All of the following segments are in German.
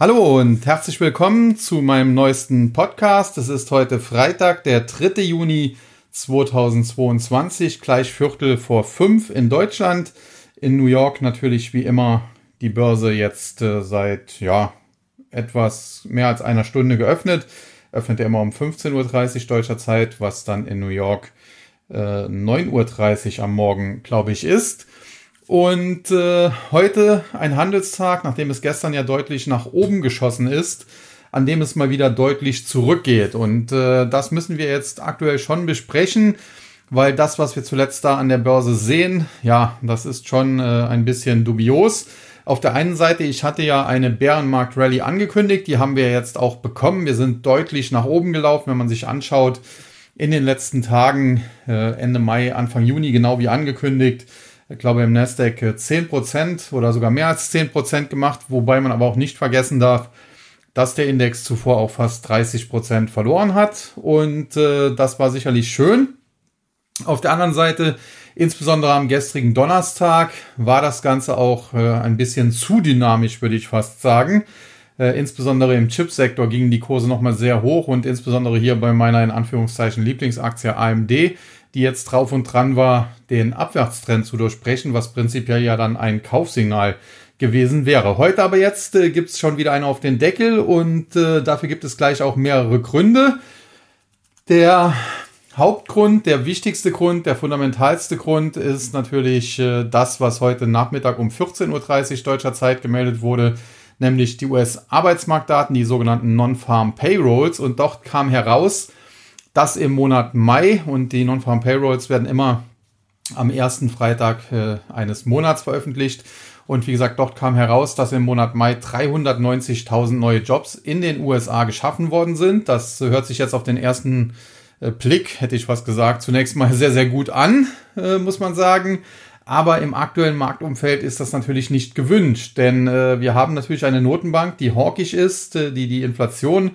Hallo und herzlich willkommen zu meinem neuesten Podcast. Es ist heute Freitag, der 3. Juni 2022, gleich Viertel vor fünf in Deutschland. In New York natürlich wie immer die Börse jetzt äh, seit ja etwas mehr als einer Stunde geöffnet. Öffnet er immer um 15.30 Uhr deutscher Zeit, was dann in New York äh, 9.30 Uhr am Morgen, glaube ich, ist. Und äh, heute ein Handelstag, nachdem es gestern ja deutlich nach oben geschossen ist, an dem es mal wieder deutlich zurückgeht. Und äh, das müssen wir jetzt aktuell schon besprechen, weil das, was wir zuletzt da an der Börse sehen, ja, das ist schon äh, ein bisschen dubios. Auf der einen Seite, ich hatte ja eine Bärenmarkt-Rally angekündigt, die haben wir jetzt auch bekommen. Wir sind deutlich nach oben gelaufen, wenn man sich anschaut, in den letzten Tagen, äh, Ende Mai, Anfang Juni, genau wie angekündigt, ich glaube im Nasdaq 10% oder sogar mehr als 10% gemacht, wobei man aber auch nicht vergessen darf, dass der Index zuvor auch fast 30% verloren hat und äh, das war sicherlich schön. Auf der anderen Seite, insbesondere am gestrigen Donnerstag, war das Ganze auch äh, ein bisschen zu dynamisch, würde ich fast sagen. Äh, insbesondere im Chipsektor gingen die Kurse nochmal sehr hoch und insbesondere hier bei meiner in Anführungszeichen Lieblingsaktie AMD die jetzt drauf und dran war, den Abwärtstrend zu durchbrechen, was prinzipiell ja dann ein Kaufsignal gewesen wäre. Heute aber jetzt äh, gibt es schon wieder einen auf den Deckel und äh, dafür gibt es gleich auch mehrere Gründe. Der Hauptgrund, der wichtigste Grund, der fundamentalste Grund ist natürlich äh, das, was heute Nachmittag um 14.30 Uhr deutscher Zeit gemeldet wurde, nämlich die US-Arbeitsmarktdaten, die sogenannten Non-Farm Payrolls. Und dort kam heraus, das im Monat Mai und die Non-Farm Payrolls werden immer am ersten Freitag äh, eines Monats veröffentlicht. Und wie gesagt, dort kam heraus, dass im Monat Mai 390.000 neue Jobs in den USA geschaffen worden sind. Das hört sich jetzt auf den ersten äh, Blick, hätte ich was gesagt, zunächst mal sehr, sehr gut an, äh, muss man sagen. Aber im aktuellen Marktumfeld ist das natürlich nicht gewünscht, denn äh, wir haben natürlich eine Notenbank, die hawkisch ist, äh, die die Inflation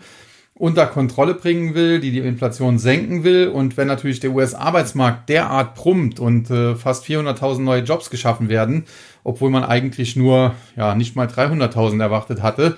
unter Kontrolle bringen will, die die Inflation senken will. Und wenn natürlich der US-Arbeitsmarkt derart brummt und äh, fast 400.000 neue Jobs geschaffen werden, obwohl man eigentlich nur ja nicht mal 300.000 erwartet hatte,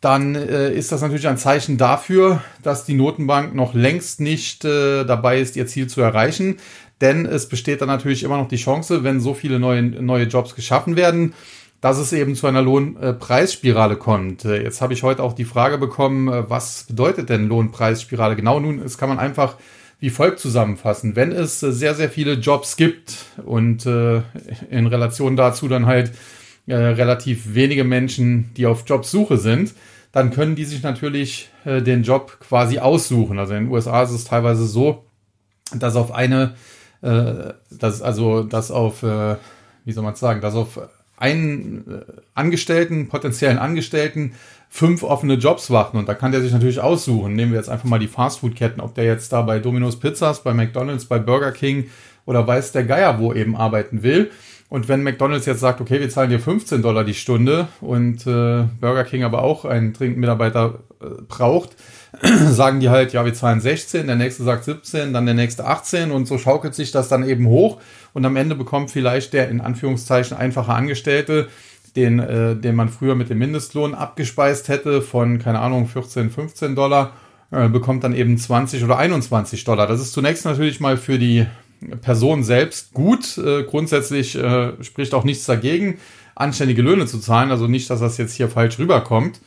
dann äh, ist das natürlich ein Zeichen dafür, dass die Notenbank noch längst nicht äh, dabei ist, ihr Ziel zu erreichen. Denn es besteht dann natürlich immer noch die Chance, wenn so viele neue, neue Jobs geschaffen werden, dass es eben zu einer Lohnpreisspirale kommt. Äh, jetzt habe ich heute auch die Frage bekommen, äh, was bedeutet denn Lohnpreisspirale? Genau nun, das kann man einfach wie folgt zusammenfassen. Wenn es äh, sehr, sehr viele Jobs gibt und in Relation dazu dann halt relativ wenige Menschen, die auf Jobsuche sind, dann können die sich natürlich den Job quasi aussuchen. Also in den USA ist es teilweise so, dass auf eine, dass also, dass auf, wie soll man sagen, dass auf einen äh, Angestellten, potenziellen Angestellten, fünf offene Jobs warten und da kann der sich natürlich aussuchen. Nehmen wir jetzt einfach mal die Fastfood-Ketten, ob der jetzt da bei Domino's Pizzas, bei McDonald's, bei Burger King oder weiß der Geier wo eben arbeiten will. Und wenn McDonald's jetzt sagt, okay, wir zahlen dir 15 Dollar die Stunde und äh, Burger King aber auch einen dringenden Mitarbeiter äh, braucht, sagen die halt, ja, wir zahlen 16, der nächste sagt 17, dann der nächste 18 und so schaukelt sich das dann eben hoch und am Ende bekommt vielleicht der in Anführungszeichen einfache Angestellte, den, äh, den man früher mit dem Mindestlohn abgespeist hätte von, keine Ahnung, 14, 15 Dollar, äh, bekommt dann eben 20 oder 21 Dollar. Das ist zunächst natürlich mal für die Person selbst gut. Äh, grundsätzlich äh, spricht auch nichts dagegen, anständige Löhne zu zahlen. Also nicht, dass das jetzt hier falsch rüberkommt.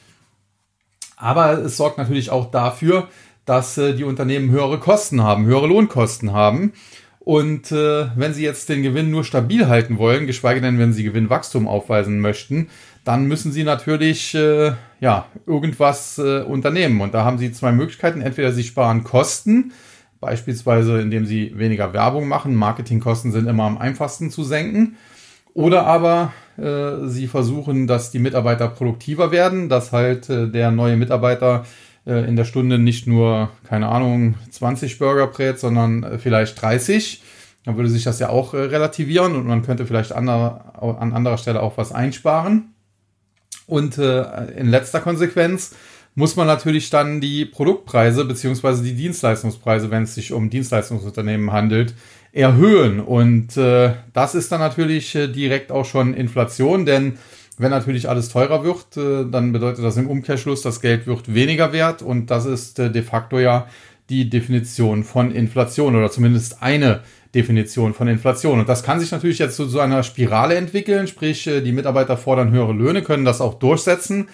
Aber es sorgt natürlich auch dafür, dass äh, die Unternehmen höhere Kosten haben, höhere Lohnkosten haben. Und äh, wenn sie jetzt den Gewinn nur stabil halten wollen, geschweige denn, wenn sie Gewinnwachstum aufweisen möchten, dann müssen sie natürlich äh, ja irgendwas äh, unternehmen. Und da haben sie zwei Möglichkeiten: Entweder sie sparen Kosten, beispielsweise indem sie weniger Werbung machen. Marketingkosten sind immer am einfachsten zu senken. Oder aber äh, sie versuchen, dass die Mitarbeiter produktiver werden, dass halt äh, der neue Mitarbeiter äh, in der Stunde nicht nur, keine Ahnung, 20 Burger brät, sondern äh, vielleicht 30. Dann würde sich das ja auch äh, relativieren und man könnte vielleicht andere, an anderer Stelle auch was einsparen. Und äh, in letzter Konsequenz muss man natürlich dann die Produktpreise beziehungsweise die Dienstleistungspreise, wenn es sich um Dienstleistungsunternehmen handelt, erhöhen. Und äh, das ist dann natürlich äh, direkt auch schon Inflation, denn Wenn natürlich alles teurer wird, äh, dann bedeutet das im Umkehrschluss, das Geld wird weniger wert und das ist äh, de facto ja die Definition von Inflation oder zumindest eine Definition von Inflation. Und das kann sich natürlich jetzt zu so einer Spirale entwickeln, sprich äh, die Mitarbeiter fordern höhere Löhne, können das auch durchsetzen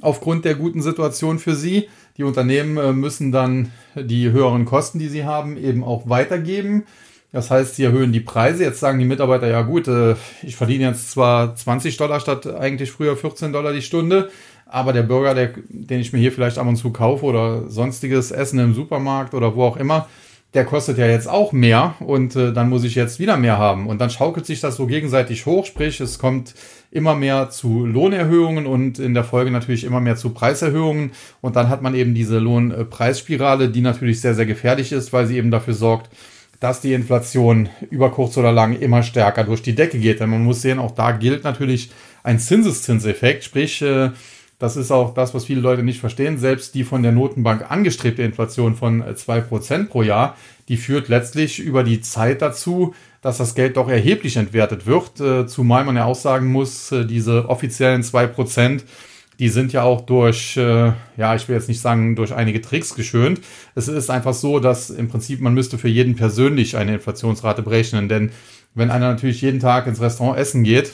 aufgrund der guten Situation für sie. Die Unternehmen müssen dann die höheren Kosten, die sie haben, eben auch weitergeben. Das heißt, sie erhöhen die Preise. Jetzt sagen die Mitarbeiter, ja gut, äh, ich verdiene jetzt zwar 20 Dollar statt eigentlich früher 14 Dollar die Stunde, aber der Burger, der, den ich mir hier vielleicht ab und zu kaufe oder sonstiges Essen im Supermarkt oder wo auch immer, der kostet ja jetzt auch mehr und äh, dann muss ich jetzt wieder mehr haben. Und dann schaukelt sich das so gegenseitig hoch, sprich es kommt immer mehr zu Lohnerhöhungen und in der Folge natürlich immer mehr zu Preiserhöhungen. Und dann hat man eben diese Lohnpreisspirale, die natürlich sehr, sehr gefährlich ist, weil sie eben dafür sorgt, dass die Inflation über kurz oder lang immer stärker durch die Decke geht. Denn man muss sehen, auch da gilt natürlich ein Zinseszinseffekt, sprich, äh, das ist auch das, was viele Leute nicht verstehen. Selbst die von der Notenbank angestrebte Inflation von äh, zwei Prozent pro Jahr, die führt letztlich über die Zeit dazu, dass das Geld doch erheblich entwertet wird. Äh, zumal man ja auch sagen muss, diese offiziellen zwei Prozent die sind ja auch durch, äh, ja, ich will jetzt nicht sagen, durch einige Tricks geschönt. Es ist einfach so, dass im Prinzip man müsste für jeden persönlich eine Inflationsrate berechnen. Denn wenn einer natürlich jeden Tag ins Restaurant essen geht,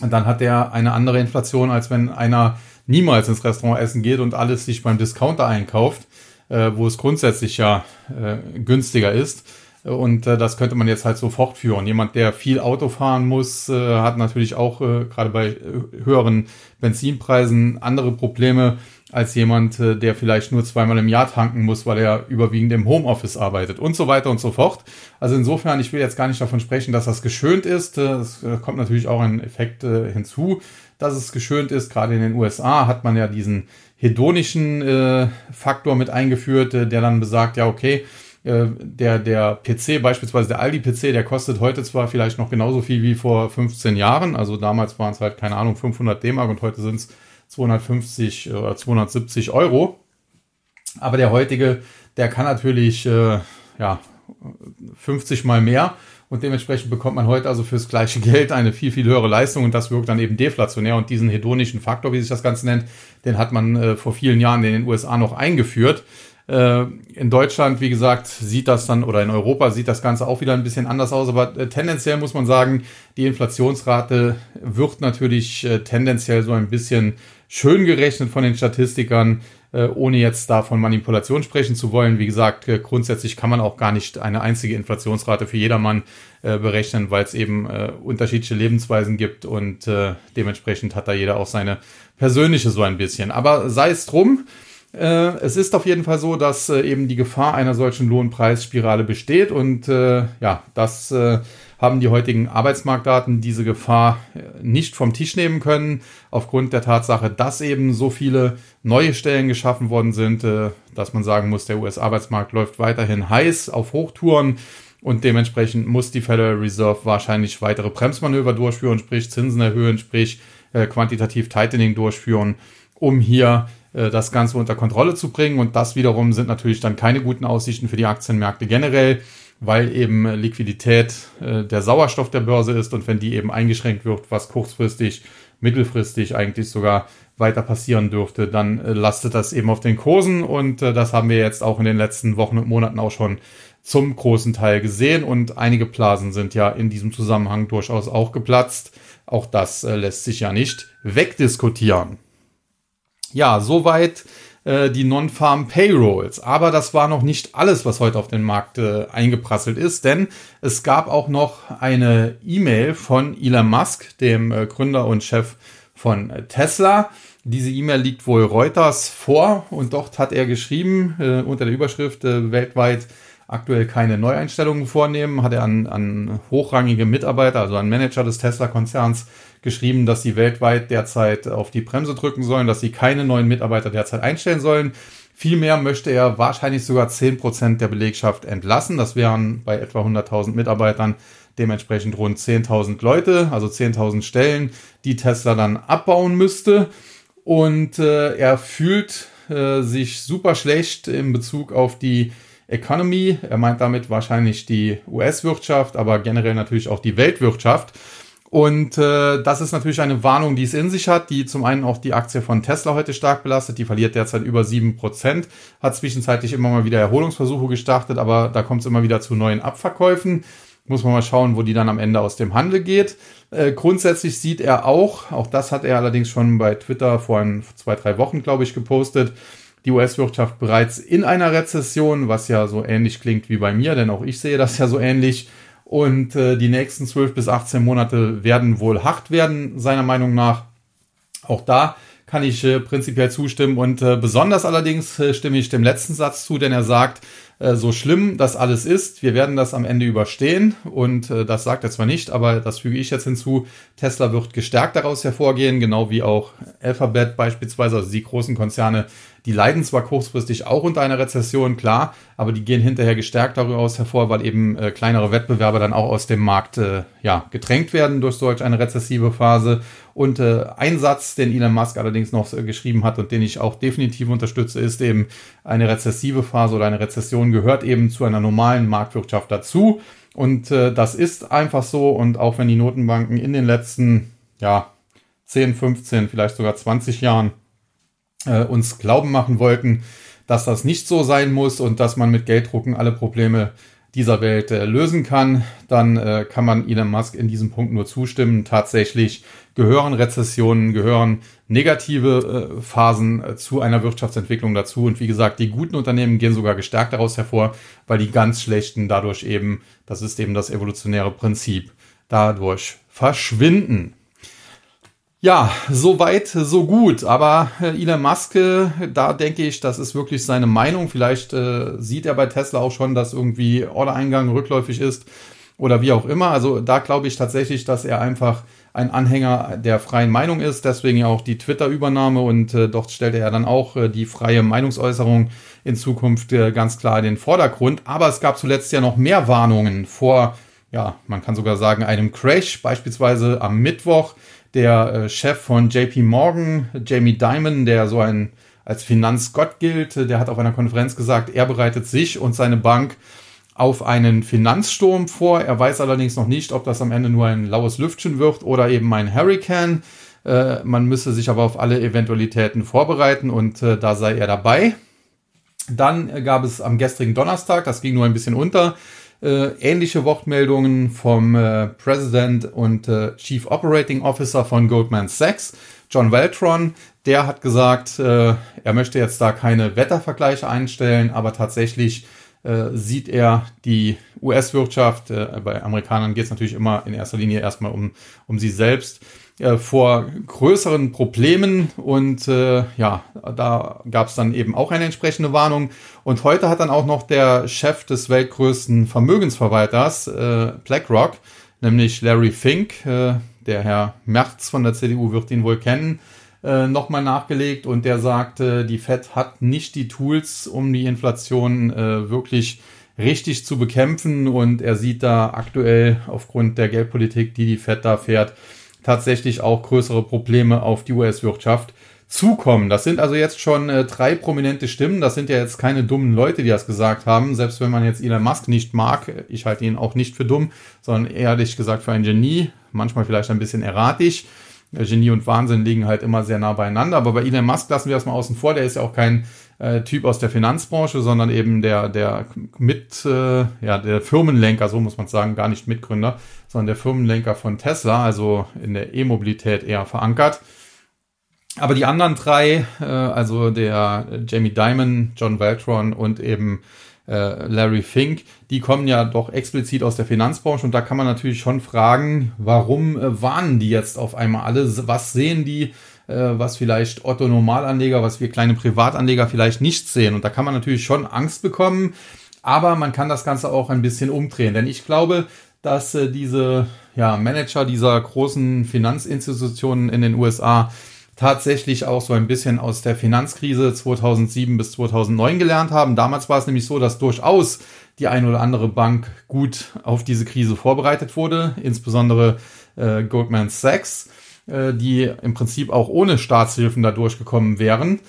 dann hat er eine andere Inflation, als wenn einer niemals ins Restaurant essen geht und alles sich beim Discounter einkauft, äh, wo es grundsätzlich ja äh, günstiger ist. Und äh, das könnte man jetzt halt so fortführen. Jemand, der viel Auto fahren muss, äh, hat natürlich auch äh, gerade bei äh, höheren Benzinpreisen andere Probleme als jemand, äh, der vielleicht nur zweimal im Jahr tanken muss, weil er überwiegend im Homeoffice arbeitet und so weiter und so fort. Also insofern, ich will jetzt gar nicht davon sprechen, dass das geschönt ist. Äh, es äh, kommt natürlich auch ein Effekt äh, hinzu, dass es geschönt ist. Gerade in den USA hat man ja diesen hedonischen äh, Faktor mit eingeführt, äh, der dann besagt, ja, okay, äh, der, der PC, beispielsweise der Aldi-PC, der kostet heute zwar vielleicht noch genauso viel wie vor 15 Jahren, also damals waren es halt, keine Ahnung, 500 D-Mark und heute sind es 250 oder 270 Euro. Aber der heutige, der kann natürlich, äh, ja, 50 mal mehr und dementsprechend bekommt man heute also fürs gleiche Geld eine viel, viel höhere Leistung und das wirkt dann eben deflationär und diesen hedonischen Faktor, wie sich das Ganze nennt, den hat man äh, vor vielen Jahren in den USA noch eingeführt. Äh, in Deutschland, wie gesagt, sieht das dann, oder in Europa sieht das Ganze auch wieder ein bisschen anders aus, aber äh, tendenziell muss man sagen, die Inflationsrate wird natürlich äh, tendenziell so ein bisschen schön gerechnet von den Statistikern, ohne jetzt da von Manipulation sprechen zu wollen. Wie gesagt, grundsätzlich kann man auch gar nicht eine einzige Inflationsrate für jedermann berechnen, weil es eben unterschiedliche Lebensweisen gibt und dementsprechend hat da jeder auch seine persönliche so ein bisschen. Aber sei es drum. Äh, es ist auf jeden Fall so, dass äh, eben die Gefahr einer solchen Lohnpreisspirale besteht und äh, ja, das äh, haben die heutigen Arbeitsmarktdaten diese Gefahr äh, nicht vom Tisch nehmen können, aufgrund der Tatsache, dass eben so viele neue Stellen geschaffen worden sind, dass man sagen muss, der US-Arbeitsmarkt läuft weiterhin heiß auf Hochtouren. Und dementsprechend muss die Federal Reserve wahrscheinlich weitere Bremsmanöver durchführen, sprich Zinsen erhöhen, sprich quantitativ Tightening durchführen, um hier das Ganze unter Kontrolle zu bringen. Und das wiederum sind natürlich dann keine guten Aussichten für die Aktienmärkte generell, weil eben Liquidität äh, der Sauerstoff der Börse ist und wenn die eben eingeschränkt wird, was kurzfristig, mittelfristig eigentlich sogar weiter passieren dürfte, dann äh, lastet das eben auf den Kursen und das haben wir jetzt auch in den letzten Wochen und Monaten auch schon zum großen Teil gesehen und einige Blasen sind ja in diesem Zusammenhang durchaus auch geplatzt. Auch das lässt sich ja nicht wegdiskutieren. Ja, soweit äh, die Non-Farm Payrolls. Aber das war noch nicht alles, was heute auf den Markt äh, eingeprasselt ist, denn es gab auch noch eine E-Mail von Elon Musk, dem äh, Gründer und Chef von äh, Tesla. Diese E-Mail liegt wohl Reuters vor und dort hat er geschrieben äh, unter der Überschrift äh, weltweit aktuell keine Neueinstellungen vornehmen, hat er an, an hochrangige Mitarbeiter, also an Manager des Tesla-Konzerns geschrieben, dass sie weltweit derzeit auf die Bremse drücken sollen, dass sie keine neuen Mitarbeiter derzeit einstellen sollen. Vielmehr möchte er wahrscheinlich sogar 10% der Belegschaft entlassen. Das wären bei etwa 100.000 Mitarbeitern dementsprechend rund 10.000 Leute, also 10.000 Stellen, die Tesla dann abbauen müsste. Und äh, er fühlt äh, sich super schlecht in Bezug auf die Economy. Er meint damit wahrscheinlich die US-Wirtschaft, aber generell natürlich auch die Weltwirtschaft. Und äh, das ist natürlich eine Warnung, die es in sich hat, die zum einen auch die Aktie von Tesla heute stark belastet. Die verliert derzeit über sieben Prozent, hat zwischenzeitlich immer mal wieder Erholungsversuche gestartet, aber da kommt es immer wieder zu neuen Abverkäufen. Muss man mal schauen, wo die dann am Ende aus dem Handel geht. Äh, grundsätzlich sieht er auch, auch das hat er allerdings schon bei Twitter vor ein, zwei, drei Wochen, glaube ich, gepostet, die US-Wirtschaft bereits in einer Rezession, was ja so ähnlich klingt wie bei mir, denn auch ich sehe das ja so ähnlich. Und äh, die nächsten 12 bis 18 Monate werden wohl hart werden, seiner Meinung nach. Auch da kann ich äh, prinzipiell zustimmen. Und äh, besonders allerdings äh, stimme ich dem letzten Satz zu, denn er sagt, äh, so schlimm das alles ist, wir werden das am Ende überstehen. Und äh, das sagt er zwar nicht, aber das füge ich jetzt hinzu. Tesla wird gestärkt daraus hervorgehen, genau wie auch Alphabet beispielsweise, also die großen Konzerne, die leiden zwar kurzfristig auch unter einer Rezession, klar, aber die gehen hinterher gestärkt daraus hervor, weil eben äh, kleinere Wettbewerber dann auch aus dem Markt äh, ja, gedrängt werden durch solch eine rezessive Phase. Und äh, ein Satz, den Elon Musk allerdings noch äh, geschrieben hat und den ich auch definitiv unterstütze, ist eben, eine rezessive Phase oder eine Rezession gehört eben zu einer normalen Marktwirtschaft dazu. Und äh, das ist einfach so. Und auch wenn die Notenbanken in den letzten, ja, 10, 15, vielleicht sogar 20 Jahren äh, uns glauben machen wollten, dass das nicht so sein muss und dass man mit Gelddrucken alle Probleme dieser Welt äh, lösen kann, dann äh, kann man Elon Musk in diesem Punkt nur zustimmen. Tatsächlich gehören Rezessionen, gehören negative äh, Phasen äh, zu einer Wirtschaftsentwicklung dazu. Und wie gesagt, die guten Unternehmen gehen sogar gestärkt daraus hervor, weil die ganz schlechten dadurch eben, das ist eben das evolutionäre Prinzip, dadurch verschwinden. Ja, so weit, so gut. Aber äh, Elon Musk, äh, da denke ich, das ist wirklich seine Meinung. Vielleicht äh, sieht er bei Tesla auch schon, dass irgendwie Ordereingang rückläufig ist oder wie auch immer. Also da glaube ich tatsächlich, dass er einfach ein Anhänger der freien Meinung ist. Deswegen ja auch die Twitter-Übernahme und äh, dort stellt er dann auch äh, die freie Meinungsäußerung in Zukunft äh, ganz klar in den Vordergrund. Aber es gab zuletzt ja noch mehr Warnungen vor, ja, man kann sogar sagen, einem Crash, beispielsweise am Mittwoch der äh, Chef von JP Morgan, Jamie Dimon, der so ein als Finanzgott gilt, der hat auf einer Konferenz gesagt, er bereitet sich und seine Bank auf einen Finanzsturm vor. Er weiß allerdings noch nicht, ob das am Ende nur ein laues Lüftchen wird oder eben ein Hurricane. Äh, man müsse sich aber auf alle Eventualitäten vorbereiten und äh, da sei er dabei. Dann gab es am gestrigen Donnerstag, das ging nur ein bisschen unter, äh, ähnliche Wortmeldungen vom äh, President und äh, Chief Operating Officer von Goldman Sachs, John Weltron. Der hat gesagt, äh, er möchte jetzt da keine Wettervergleiche einstellen, aber tatsächlich äh, sieht er die US-Wirtschaft, äh, bei Amerikanern geht es natürlich immer in erster Linie erstmal um, um sie selbst, äh, vor größeren Problemen und äh, ja, da gab es dann eben auch eine entsprechende Warnung. Und heute hat dann auch noch der Chef des weltgrößten Vermögensverwalters, äh, BlackRock, nämlich Larry Fink, äh, der Herr Merz von der CDU wird ihn wohl kennen, äh, nochmal nachgelegt und der sagte, die Fed hat nicht die Tools, um die Inflation äh, wirklich richtig zu bekämpfen und er sieht da aktuell aufgrund der Geldpolitik, die die Fed da fährt, tatsächlich auch größere Probleme auf die US-Wirtschaft zukommen. Das sind also jetzt schon äh, drei prominente Stimmen. Das sind ja jetzt keine dummen Leute, die das gesagt haben. Selbst wenn man jetzt Elon Musk nicht mag, ich halte ihn auch nicht für dumm, sondern ehrlich gesagt für ein Genie. Manchmal vielleicht ein bisschen erratisch. Genie und Wahnsinn liegen halt immer sehr nah beieinander. Aber bei Elon Musk lassen wir das mal außen vor. Der ist ja auch kein äh, Typ aus der Finanzbranche, sondern eben der, der mit, äh, ja, der Firmenlenker, so muss man sagen, gar nicht Mitgründer, sondern der Firmenlenker von Tesla, also in der E-Mobilität eher verankert. Aber die anderen drei, äh, also der Jamie Dimon, John Veltron und eben äh, Larry Fink, die kommen ja doch explizit aus der Finanzbranche und da kann man natürlich schon fragen, warum äh, warnen die jetzt auf einmal alle? Was sehen die, äh, was vielleicht Otto Normalanleger, was wir kleine Privatanleger vielleicht nicht sehen? Und da kann man natürlich schon Angst bekommen, aber man kann das Ganze auch ein bisschen umdrehen, denn ich glaube, dass äh, diese ja, Manager dieser großen Finanzinstitutionen in den USA tatsächlich auch so ein bisschen aus der Finanzkrise 2007 bis 2009 gelernt haben. Damals war es nämlich so, dass durchaus die eine oder andere Bank gut auf diese Krise vorbereitet wurde, insbesondere äh, Goldman Sachs, äh, die im Prinzip auch ohne Staatshilfen da durchgekommen wären.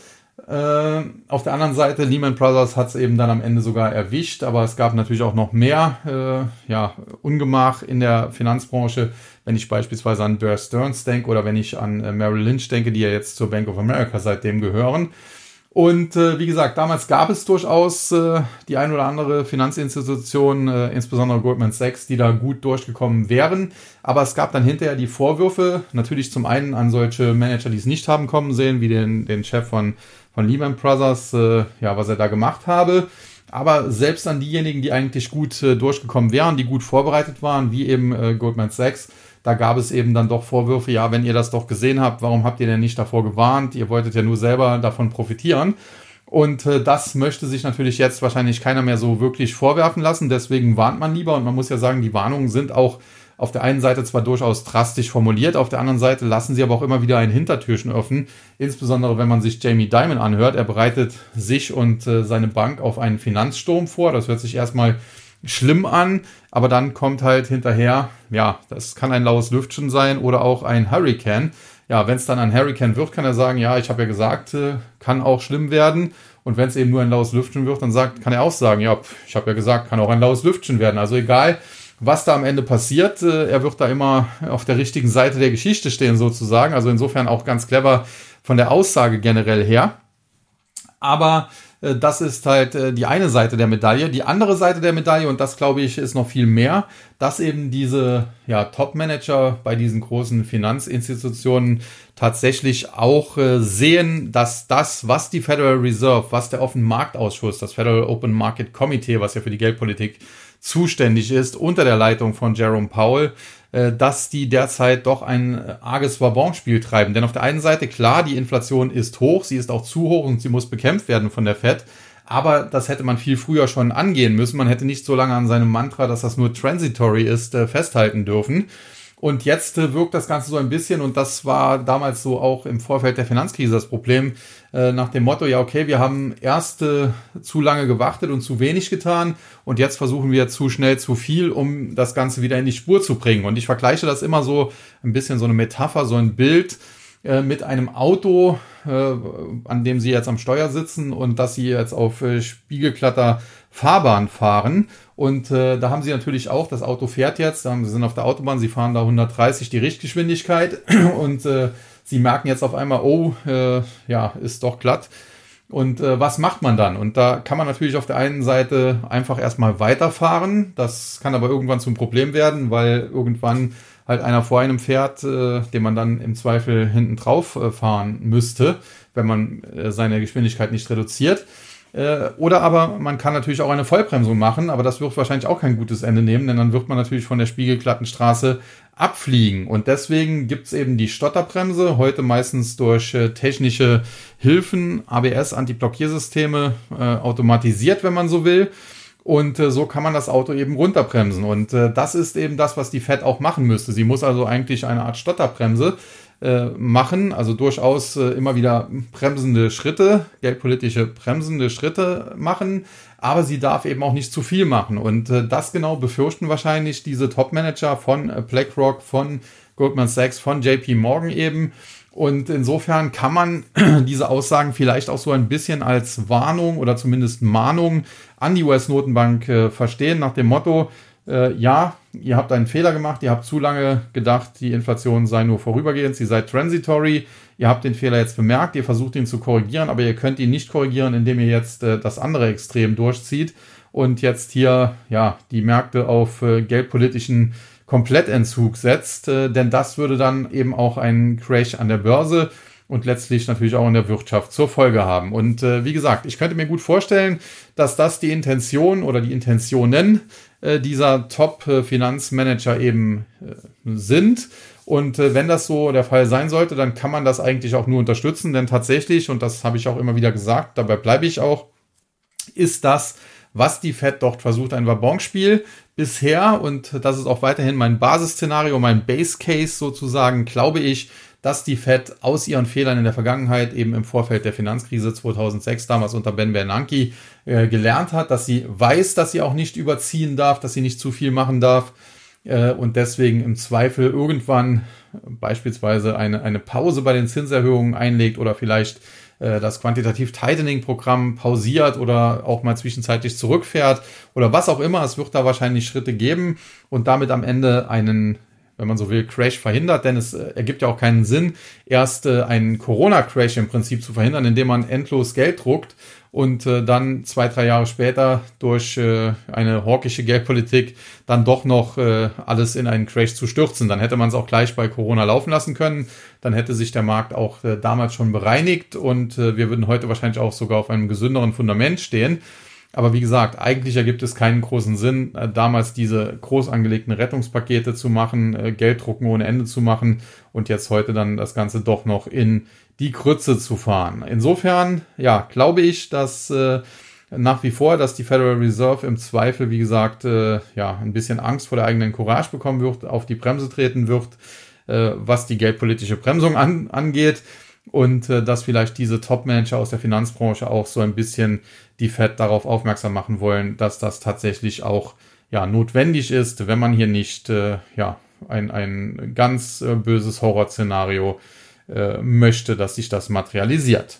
Äh, auf der anderen Seite, Lehman Brothers hat es eben dann am Ende sogar erwischt, aber es gab natürlich auch noch mehr äh, ja, Ungemach in der Finanzbranche, wenn ich beispielsweise an Bear Stearns denke oder wenn ich an äh, Merrill Lynch denke, die ja jetzt zur Bank of America seitdem gehören. Und äh, wie gesagt, damals gab es durchaus äh, die ein oder andere Finanzinstitution, insbesondere Goldman Sachs, die da gut durchgekommen wären. Aber es gab dann hinterher die Vorwürfe, natürlich zum einen an solche Manager, die es nicht haben kommen sehen, wie den, den Chef von, von Lehman Brothers, äh, ja, was er da gemacht habe. Aber selbst an diejenigen, die eigentlich gut äh, durchgekommen wären, die gut vorbereitet waren, wie eben äh, Goldman Sachs, da gab es eben dann doch Vorwürfe, ja, wenn ihr das doch gesehen habt, warum habt ihr denn nicht davor gewarnt? Ihr wolltet ja nur selber davon profitieren. Und äh, das möchte sich natürlich jetzt wahrscheinlich keiner mehr so wirklich vorwerfen lassen. Deswegen warnt man lieber. Und man muss ja sagen, die Warnungen sind auch auf der einen Seite zwar durchaus drastisch formuliert, auf der anderen Seite lassen sie aber auch immer wieder ein Hintertürchen öffnen. Insbesondere wenn man sich Jamie Dimon anhört. Er bereitet sich und äh, seine Bank auf einen Finanzsturm vor. Das hört sich erstmal schlimm an, aber dann kommt halt hinterher, ja, das kann ein laues Lüftchen sein oder auch ein Hurricane. Ja, wenn es dann ein Hurricane wird, kann er sagen, ja, ich habe ja gesagt, äh, kann auch schlimm werden. Und wenn es eben nur ein laues Lüftchen wird, dann sagt, kann er auch sagen, ja, ich habe ja gesagt, kann auch ein laues Lüftchen werden. Also egal, was da am Ende passiert, äh, er wird da immer auf der richtigen Seite der Geschichte stehen sozusagen. Also insofern auch ganz clever von der Aussage generell her. Aber äh, das ist halt äh, die eine Seite der Medaille. Die andere Seite der Medaille, und das glaube ich, ist noch viel mehr, dass eben diese ja, Top-Manager bei diesen großen Finanzinstitutionen tatsächlich auch äh, sehen, dass das, was die Federal Reserve, was der Offene Marktausschuss, das Federal Open Market Committee, was ja für die Geldpolitik zuständig ist, unter der Leitung von Jerome Powell, äh, dass die derzeit doch ein äh, arges Wabonspiel treiben. Denn auf der einen Seite, klar, die Inflation ist hoch, sie ist auch zu hoch und sie muss bekämpft werden von der Fed. Aber das hätte man viel früher schon angehen müssen. Man hätte nicht so lange an seinem Mantra, dass das nur transitory ist, äh, festhalten dürfen. Und jetzt äh, wirkt das Ganze so ein bisschen, und das war damals so auch im Vorfeld der Finanzkrise das Problem, äh, nach dem Motto, ja, okay, wir haben erst äh, zu lange gewartet und zu wenig getan und jetzt versuchen wir zu schnell zu viel, um das Ganze wieder in die Spur zu bringen. Und ich vergleiche das immer so ein bisschen so eine Metapher, so ein Bild äh, mit einem Auto, an dem Sie jetzt am Steuer sitzen und dass Sie jetzt auf äh, spiegelglatter Fahrbahn fahren. Und äh, da haben Sie natürlich auch, das Auto fährt jetzt, Sie sind auf der Autobahn, Sie fahren da 130 die Richtgeschwindigkeit und äh, Sie merken jetzt auf einmal, oh, äh, ja, ist doch glatt. Und äh, was macht man dann? Und da kann man natürlich auf der einen Seite einfach erstmal weiterfahren. Das kann aber irgendwann zum Problem werden, weil irgendwann halt einer vor einem fährt, äh, den man dann im Zweifel hinten drauf äh, fahren müsste, wenn man äh, seine Geschwindigkeit nicht reduziert. Äh, oder aber man kann natürlich auch eine Vollbremsung machen, aber das wird wahrscheinlich auch kein gutes Ende nehmen, denn dann wird man natürlich von der spiegelglatten Straße abfliegen. Und deswegen gibt's eben die Stotterbremse, heute meistens durch äh, technische Hilfen, ABS, Antiblockiersysteme, äh, automatisiert, wenn man so will. Und äh, so kann man das Auto eben runterbremsen. Und äh, das ist eben das, was die Fed auch machen müsste. Sie muss also eigentlich eine Art Stotterbremse äh, machen, also durchaus äh, immer wieder bremsende Schritte, geldpolitische bremsende Schritte machen, aber sie darf eben auch nicht zu viel machen. Und äh, das genau befürchten wahrscheinlich diese Top-Manager von äh, BlackRock, von Goldman Sachs, von JP Morgan eben. Und insofern kann man diese Aussagen vielleicht auch so ein bisschen als Warnung oder zumindest Mahnung an die US-Notenbank äh, verstehen, nach dem Motto, äh, ja, ihr habt einen Fehler gemacht, ihr habt zu lange gedacht, die Inflation sei nur vorübergehend, sie sei transitory, ihr habt den Fehler jetzt bemerkt, ihr versucht ihn zu korrigieren, aber ihr könnt ihn nicht korrigieren, indem ihr jetzt äh, das andere Extrem durchzieht und jetzt hier ja die Märkte auf äh, geldpolitischen Komplettentzug setzt, äh, denn das würde dann eben auch einen Crash an der Börse und letztlich natürlich auch in der Wirtschaft zur Folge haben. Und äh, wie gesagt, ich könnte mir gut vorstellen, dass das die Intention oder die Intentionen äh, dieser Top-Finanzmanager eben äh, sind. Und äh, wenn das so der Fall sein sollte, dann kann man das eigentlich auch nur unterstützen, denn tatsächlich, und das habe ich auch immer wieder gesagt, dabei bleibe ich auch, ist das was die Fed dort versucht, ein Wabonspiel bisher, und das ist auch weiterhin mein Basisszenario, mein Base Case sozusagen, glaube ich, dass die Fed aus ihren Fehlern in der Vergangenheit eben im Vorfeld der Finanzkrise 2006 damals unter Ben Bernanke äh, gelernt hat, dass sie weiß, dass sie auch nicht überziehen darf, dass sie nicht zu viel machen darf äh, und deswegen im Zweifel irgendwann beispielsweise eine, eine Pause bei den Zinserhöhungen einlegt oder vielleicht das Quantitativ Tightening Programm pausiert oder auch mal zwischenzeitlich zurückfährt oder was auch immer. Es wird da wahrscheinlich Schritte geben und damit am Ende einen wenn man so will, Crash verhindert, denn es äh, ergibt ja auch keinen Sinn, erst äh, einen Corona-Crash im Prinzip zu verhindern, indem man endlos Geld druckt und äh, dann zwei, drei Jahre später durch äh, eine hawkische Geldpolitik dann doch noch äh, alles in einen Crash zu stürzen. Dann hätte man es auch gleich bei Corona laufen lassen können. Dann hätte sich der Markt auch äh, damals schon bereinigt und äh, wir würden heute wahrscheinlich auch sogar auf einem gesünderen Fundament stehen. Aber wie gesagt, eigentlich ergibt es keinen großen Sinn, äh, damals diese groß angelegten Rettungspakete zu machen, äh, Gelddrucken ohne Ende zu machen und jetzt heute dann das Ganze doch noch in die Krütze zu fahren. Insofern, ja, glaube ich, dass äh, nach wie vor, dass die Federal Reserve im Zweifel, wie gesagt, äh, ja, ein bisschen Angst vor der eigenen Courage bekommen wird, auf die Bremse treten wird, äh, was die geldpolitische Bremsung an, angeht und äh, dass vielleicht diese Top-Manager aus der Finanzbranche auch so ein bisschen die Fed darauf aufmerksam machen wollen, dass das tatsächlich auch ja notwendig ist, wenn man hier nicht äh, ja ein, ein ganz äh, böses Horrorszenario äh, möchte, dass sich das materialisiert.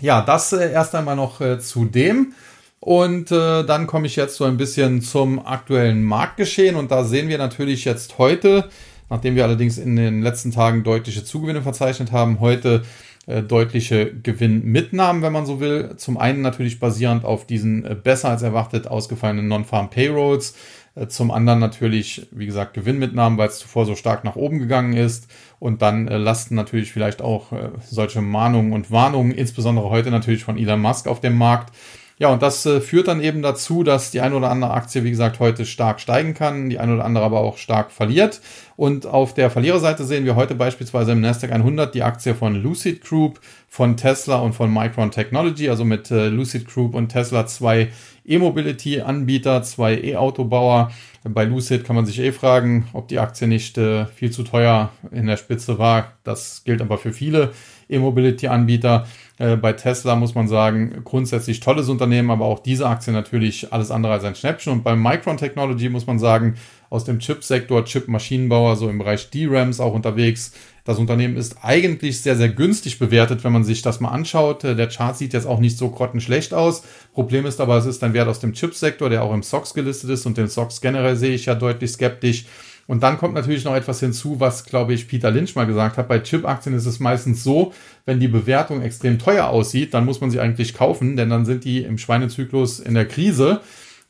Ja, das äh, erst einmal noch äh, zu dem. Und äh, dann komme ich jetzt so ein bisschen zum aktuellen Marktgeschehen. Und da sehen wir natürlich jetzt heute, nachdem wir allerdings in den letzten Tagen deutliche Zugewinne verzeichnet haben, heute äh, deutliche Gewinnmitnahmen, wenn man so will. Zum einen natürlich basierend auf diesen äh, besser als erwartet ausgefallenen Non-Farm Payrolls. Äh, zum anderen natürlich, wie gesagt, Gewinnmitnahmen, weil es zuvor so stark nach oben gegangen ist. Und dann äh, lasten natürlich vielleicht auch äh, solche Mahnungen und Warnungen, insbesondere heute natürlich von Elon Musk auf dem Markt. Ja, und das äh, führt dann eben dazu, dass die eine oder andere Aktie, wie gesagt, heute stark steigen kann, die eine oder andere aber auch stark verliert. Und auf der Verliererseite sehen wir heute beispielsweise im Nasdaq 100 die Aktie von Lucid Group, von Tesla und von Micron Technology, also mit äh, Lucid Group und Tesla zwei E-Mobility-Anbieter, zwei E-Autobauer. Bei Lucid kann man sich eh fragen, ob die Aktie nicht äh, viel zu teuer in der Spitze war. Das gilt aber für viele E-Mobility-Anbieter. Äh, bei Tesla muss man sagen, grundsätzlich tolles Unternehmen, aber auch diese Aktie natürlich alles andere als ein Schnäppchen. Und bei Micron Technology muss man sagen, aus dem Chipsektor, Chip-Maschinenbauer, so im Bereich DRAMs auch unterwegs. Das Unternehmen ist eigentlich sehr, sehr günstig bewertet, wenn man sich das mal anschaut. Äh, der Chart sieht jetzt auch nicht so grottenschlecht aus. Problem ist aber, es ist ein Wert aus dem Chipsektor, der auch im SOX gelistet ist und den SOX generell sehe ich ja deutlich skeptisch. Und dann kommt natürlich noch etwas hinzu, was, glaube ich, Peter Lynch mal gesagt hat. Bei Chip-Aktien ist es meistens so, wenn die Bewertung extrem teuer aussieht, dann muss man sie eigentlich kaufen, denn dann sind die im Schweinezyklus in der Krise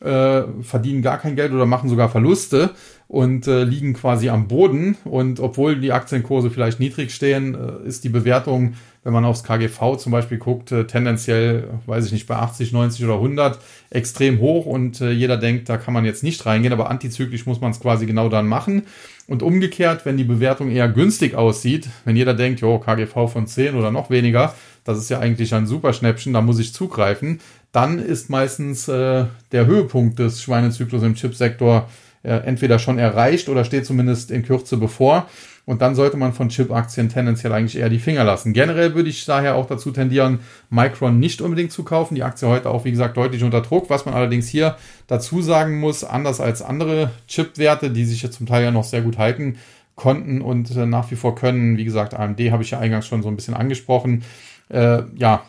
äh, verdienen gar kein Geld oder machen sogar Verluste und äh, liegen quasi am Boden. Und obwohl die Aktienkurse vielleicht niedrig stehen, äh, ist die Bewertung, wenn man aufs KGV zum Beispiel guckt, äh, tendenziell, weiß ich nicht, bei 80, 90 oder 100 extrem hoch und äh, jeder denkt, da kann man jetzt nicht reingehen, aber antizyklisch muss man es quasi genau dann machen. Und umgekehrt, wenn die Bewertung eher günstig aussieht, wenn jeder denkt, jo, KGV von 10 oder noch weniger, das ist ja eigentlich ein super Schnäppchen, da muss ich zugreifen, dann ist meistens äh, der Höhepunkt des Schweinezyklus im Chipsektor äh, entweder schon erreicht oder steht zumindest in Kürze bevor. Und dann sollte man von Chip-Aktien tendenziell eigentlich eher die Finger lassen. Generell würde ich daher auch dazu tendieren, Micron nicht unbedingt zu kaufen. Die Aktie heute auch, wie gesagt, deutlich unter Druck. Was man allerdings hier dazu sagen muss, anders als andere Chip-Werte, die sich jetzt zum Teil ja noch sehr gut halten konnten und äh, nach wie vor können, wie gesagt, AMD habe ich ja eingangs schon so ein bisschen angesprochen, äh, ja,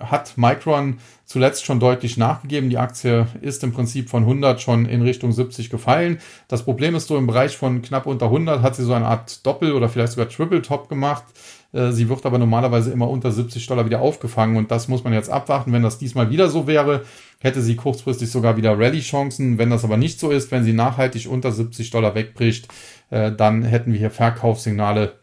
hat Micron zuletzt schon deutlich nachgegeben. Die Aktie ist im Prinzip von 100 schon in Richtung 70 gefallen. Das Problem ist so im Bereich von knapp unter 100 hat sie so eine Art Doppel- oder vielleicht sogar Triple-Top gemacht. Äh, sie wird aber normalerweise immer unter 70 Dollar wieder aufgefangen und das muss man jetzt abwarten. Wenn das diesmal wieder so wäre, hätte sie kurzfristig sogar wieder Rallye-Chancen. Wenn das aber nicht so ist, wenn sie nachhaltig unter 70 Dollar wegbricht, äh, dann hätten wir hier Verkaufssignale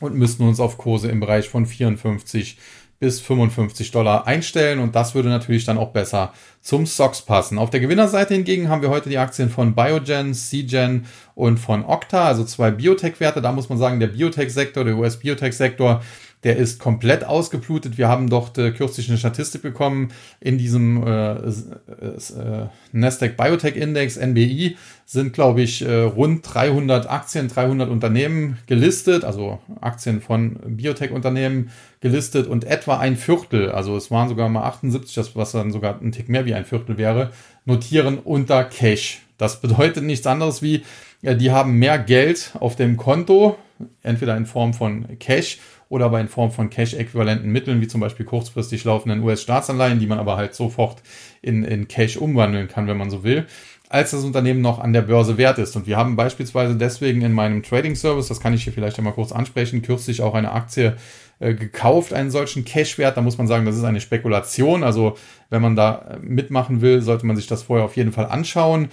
und müssten uns auf Kurse im Bereich von 54 bis 55 Dollar einstellen und das würde natürlich dann auch besser zum SOX passen. Auf der Gewinnerseite hingegen haben wir heute die Aktien von Biogen, CGen und von Okta, also zwei Biotech-Werte. Da muss man sagen, der Biotech-Sektor, der US-Biotech-Sektor der ist komplett ausgeblutet. Wir haben dort äh, kürzlich eine Statistik bekommen. In diesem äh, äh, Nasdaq Biotech Index, NBI, sind, glaube ich, äh, rund 300 Aktien, 300 Unternehmen gelistet, also Aktien von Biotech-Unternehmen gelistet und etwa ein Viertel, also es waren sogar mal 78, das, was dann sogar ein Tick mehr wie ein Viertel wäre, notieren unter Cash. Das bedeutet nichts anderes wie, die haben mehr Geld auf dem Konto, entweder in Form von Cash oder aber in Form von Cash-äquivalenten Mitteln, wie zum Beispiel kurzfristig laufenden US-Staatsanleihen, die man aber halt sofort in, in Cash umwandeln kann, wenn man so will als das Unternehmen noch an der Börse wert ist. Und wir haben beispielsweise deswegen in meinem Trading Service, das kann ich hier vielleicht einmal kurz ansprechen, kürzlich auch eine Aktie äh, gekauft, einen solchen Cash-Wert. Da muss man sagen, das ist eine Spekulation. Also wenn man da äh, mitmachen will, sollte man sich das vorher auf jeden Fall anschauen.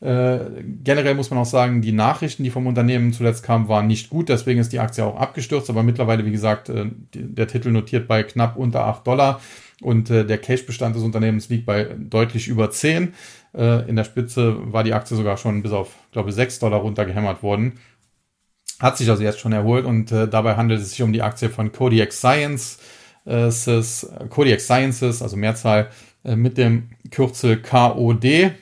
Äh, generell muss man auch sagen, die Nachrichten, die vom Unternehmen zuletzt kamen, waren nicht gut. Deswegen ist die Aktie auch abgestürzt. Aber mittlerweile, wie gesagt, äh, der Titel notiert bei knapp unter 8 Dollar und äh, der Cash-Bestand des Unternehmens liegt bei deutlich über 10. Äh, in der Spitze war die Aktie sogar schon bis auf, glaube ich, 6 Dollar runtergehämmert worden. Hat sich also jetzt schon erholt und äh, dabei handelt es sich um die Aktie von Kodiak Sciences, Kodiak Sciences, also Mehrzahl mit dem Kürzel KOD,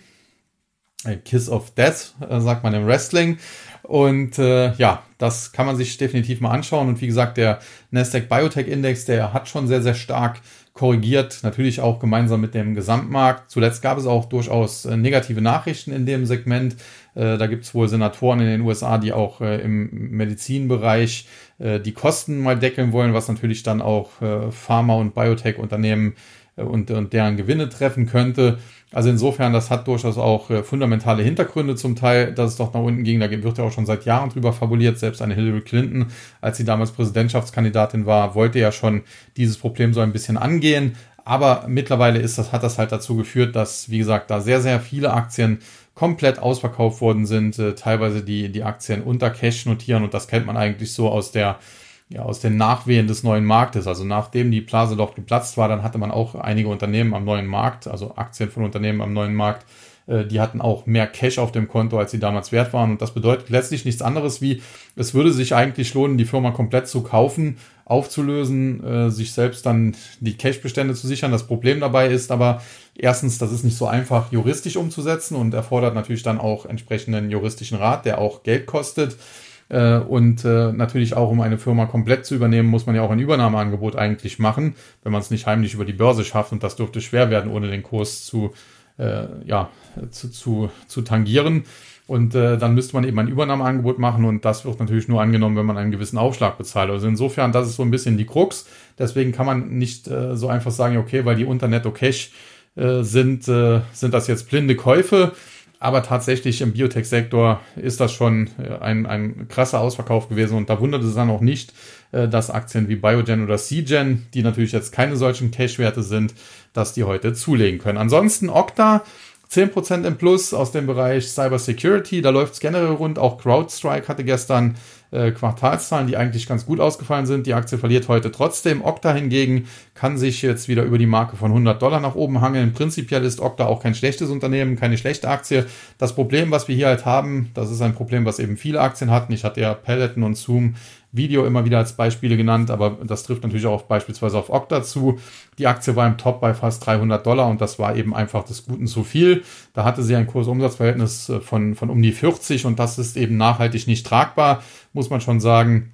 Kiss of Death, äh, sagt man im Wrestling. Und äh, ja, das kann man sich definitiv mal anschauen. Und wie gesagt, der Nasdaq Biotech Index, der hat schon sehr, sehr stark korrigiert, natürlich auch gemeinsam mit dem Gesamtmarkt. Zuletzt gab es auch durchaus äh, negative Nachrichten in dem Segment. Äh, da gibt es wohl Senatoren in den USA, die auch im Medizinbereich die Kosten mal deckeln wollen, was natürlich dann auch Pharma- und Biotech-Unternehmen und, und deren Gewinne treffen könnte. Also insofern, das hat durchaus auch äh, fundamentale Hintergründe zum Teil, dass es doch nach unten ging. Da wird ja auch schon seit Jahren drüber fabuliert. Selbst eine Hillary Clinton, als sie damals Präsidentschaftskandidatin war, wollte ja schon dieses Problem so ein bisschen angehen. Aber mittlerweile ist das, hat das halt dazu geführt, dass, wie gesagt, da sehr, sehr viele Aktien komplett ausverkauft worden sind, äh, teilweise die, die Aktien unter Cash notieren und das kennt man eigentlich so aus der ja, aus den Nachwehen des neuen Marktes. Also nachdem die Blase dort geplatzt war, dann hatte man auch einige Unternehmen am neuen Markt, also Aktien von Unternehmen am neuen Markt, äh, die hatten auch mehr Cash auf dem Konto, als sie damals wert waren. Und das bedeutet letztlich nichts anderes wie, es würde sich eigentlich lohnen, die Firma komplett zu kaufen, aufzulösen, äh, sich selbst dann die Cash-Bestände zu sichern. Das Problem dabei ist aber, erstens, das ist nicht so einfach juristisch umzusetzen und erfordert natürlich dann auch entsprechenden juristischen Rat, der auch Geld kostet. Äh, und äh, natürlich auch, um eine Firma komplett zu übernehmen, muss man ja auch ein Übernahmeangebot eigentlich machen, wenn man es nicht heimlich über die Börse schafft. Und das dürfte schwer werden, ohne den Kurs zu, äh, ja, zu, zu, zu tangieren. Und äh, dann müsste man eben ein Übernahmeangebot machen und das wird natürlich nur angenommen, wenn man einen gewissen Aufschlag bezahlt. Also insofern, das ist so ein bisschen die Krux. Deswegen kann man nicht äh, so einfach sagen, okay, weil die unter Netto Cash äh, sind, äh, sind das jetzt blinde Käufe. Aber tatsächlich im Biotech-Sektor ist das schon äh, ein, ein krasser Ausverkauf gewesen und da wundert es dann auch nicht, äh, dass Aktien wie Biogen oder CGen, die natürlich jetzt keine solchen Cash-Werte sind, dass die heute zulegen können. Ansonsten Okta 10% im Plus aus dem Bereich Cyber Security, da läuft es generell rund. Auch CrowdStrike hatte gestern äh, Quartalszahlen, die eigentlich ganz gut ausgefallen sind. Die Aktie verliert heute trotzdem. Okta hingegen kann sich jetzt wieder über die Marke von 100 Dollar nach oben hangeln. Prinzipiell ist Okta auch kein schlechtes Unternehmen, keine schlechte Aktie. Das Problem, was wir hier halt haben, das ist ein Problem, was eben viele Aktien hatten. Ich hatte ja Peloton und Zoom Video immer wieder als Beispiele genannt, aber das trifft natürlich auch beispielsweise auf Okta zu. Die Aktie war im Top bei fast 300 Dollar und das war eben einfach des Guten zu viel. Da hatte sie ein Kursumsatzverhältnis äh, von, von um die 40 und das ist eben nachhaltig nicht tragbar, muss man schon sagen.